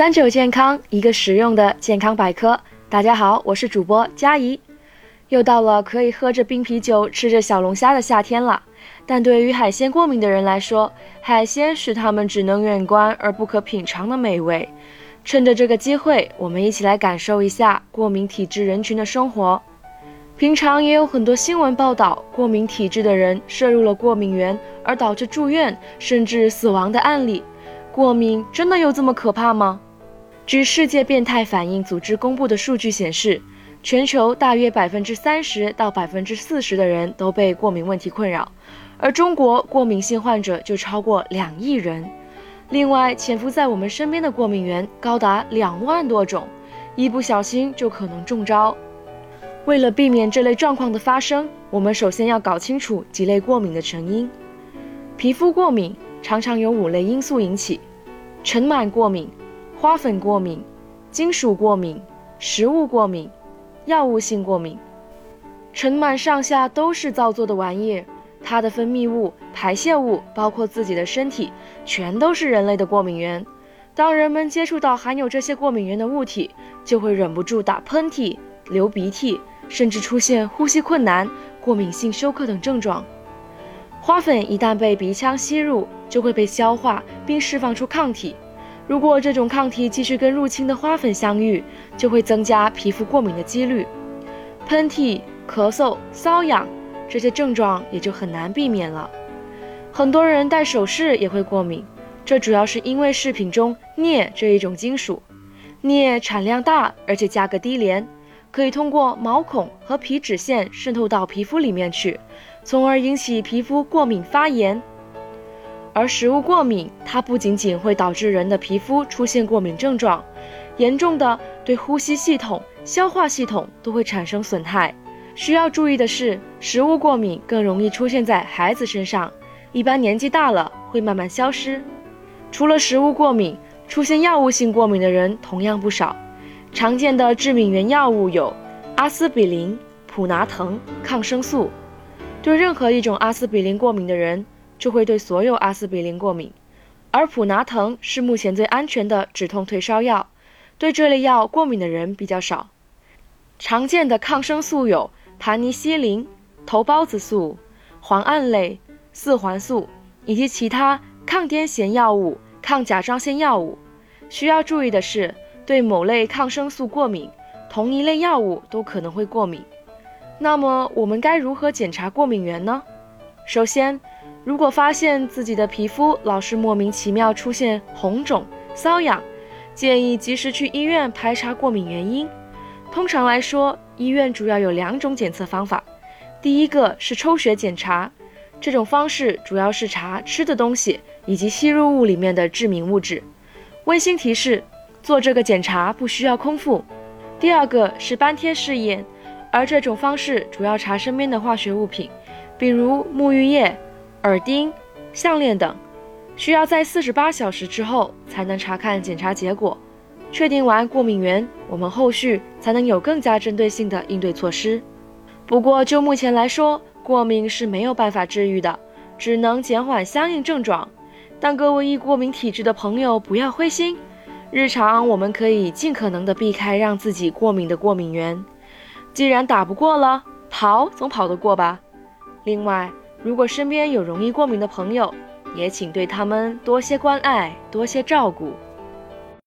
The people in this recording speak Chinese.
三九健康，一个实用的健康百科。大家好，我是主播佳怡。又到了可以喝着冰啤酒、吃着小龙虾的夏天了。但对于海鲜过敏的人来说，海鲜是他们只能远观而不可品尝的美味。趁着这个机会，我们一起来感受一下过敏体质人群的生活。平常也有很多新闻报道，过敏体质的人摄入了过敏源而导致住院甚至死亡的案例。过敏真的有这么可怕吗？据世界变态反应组织公布的数据显示，全球大约百分之三十到百分之四十的人都被过敏问题困扰，而中国过敏性患者就超过两亿人。另外，潜伏在我们身边的过敏源高达两万多种，一不小心就可能中招。为了避免这类状况的发生，我们首先要搞清楚几类过敏的成因。皮肤过敏。常常由五类因素引起：尘螨过敏、花粉过敏、金属过敏、食物过敏、药物性过敏。尘螨上下都是造作的玩意，它的分泌物、排泄物，包括自己的身体，全都是人类的过敏源。当人们接触到含有这些过敏源的物体，就会忍不住打喷嚏、流鼻涕，甚至出现呼吸困难、过敏性休克等症状。花粉一旦被鼻腔吸入，就会被消化并释放出抗体。如果这种抗体继续跟入侵的花粉相遇，就会增加皮肤过敏的几率。喷嚏、咳嗽、瘙痒这些症状也就很难避免了。很多人戴首饰也会过敏，这主要是因为饰品中镍这一种金属。镍产量大，而且价格低廉，可以通过毛孔和皮脂腺渗透到皮肤里面去，从而引起皮肤过敏发炎。而食物过敏，它不仅仅会导致人的皮肤出现过敏症状，严重的对呼吸系统、消化系统都会产生损害。需要注意的是，食物过敏更容易出现在孩子身上，一般年纪大了会慢慢消失。除了食物过敏，出现药物性过敏的人同样不少。常见的致敏原药物有阿司匹林、普拿疼、抗生素。对任何一种阿司匹林过敏的人。就会对所有阿司匹林过敏，而普拿疼是目前最安全的止痛退烧药，对这类药过敏的人比较少。常见的抗生素有盘尼西林、头孢子素、磺胺类、四环素以及其他抗癫痫药物、抗甲状腺药物。需要注意的是，对某类抗生素过敏，同一类药物都可能会过敏。那么我们该如何检查过敏源呢？首先，如果发现自己的皮肤老是莫名其妙出现红肿、瘙痒，建议及时去医院排查过敏原因。通常来说，医院主要有两种检测方法。第一个是抽血检查，这种方式主要是查吃的东西以及吸入物里面的致敏物质。温馨提示：做这个检查不需要空腹。第二个是斑贴试验，而这种方式主要查身边的化学物品，比如沐浴液。耳钉、项链等，需要在四十八小时之后才能查看检查结果。确定完过敏源，我们后续才能有更加针对性的应对措施。不过就目前来说，过敏是没有办法治愈的，只能减缓相应症状。但各位易过敏体质的朋友不要灰心，日常我们可以尽可能的避开让自己过敏的过敏源。既然打不过了，跑总跑得过吧。另外。如果身边有容易过敏的朋友，也请对他们多些关爱，多些照顾。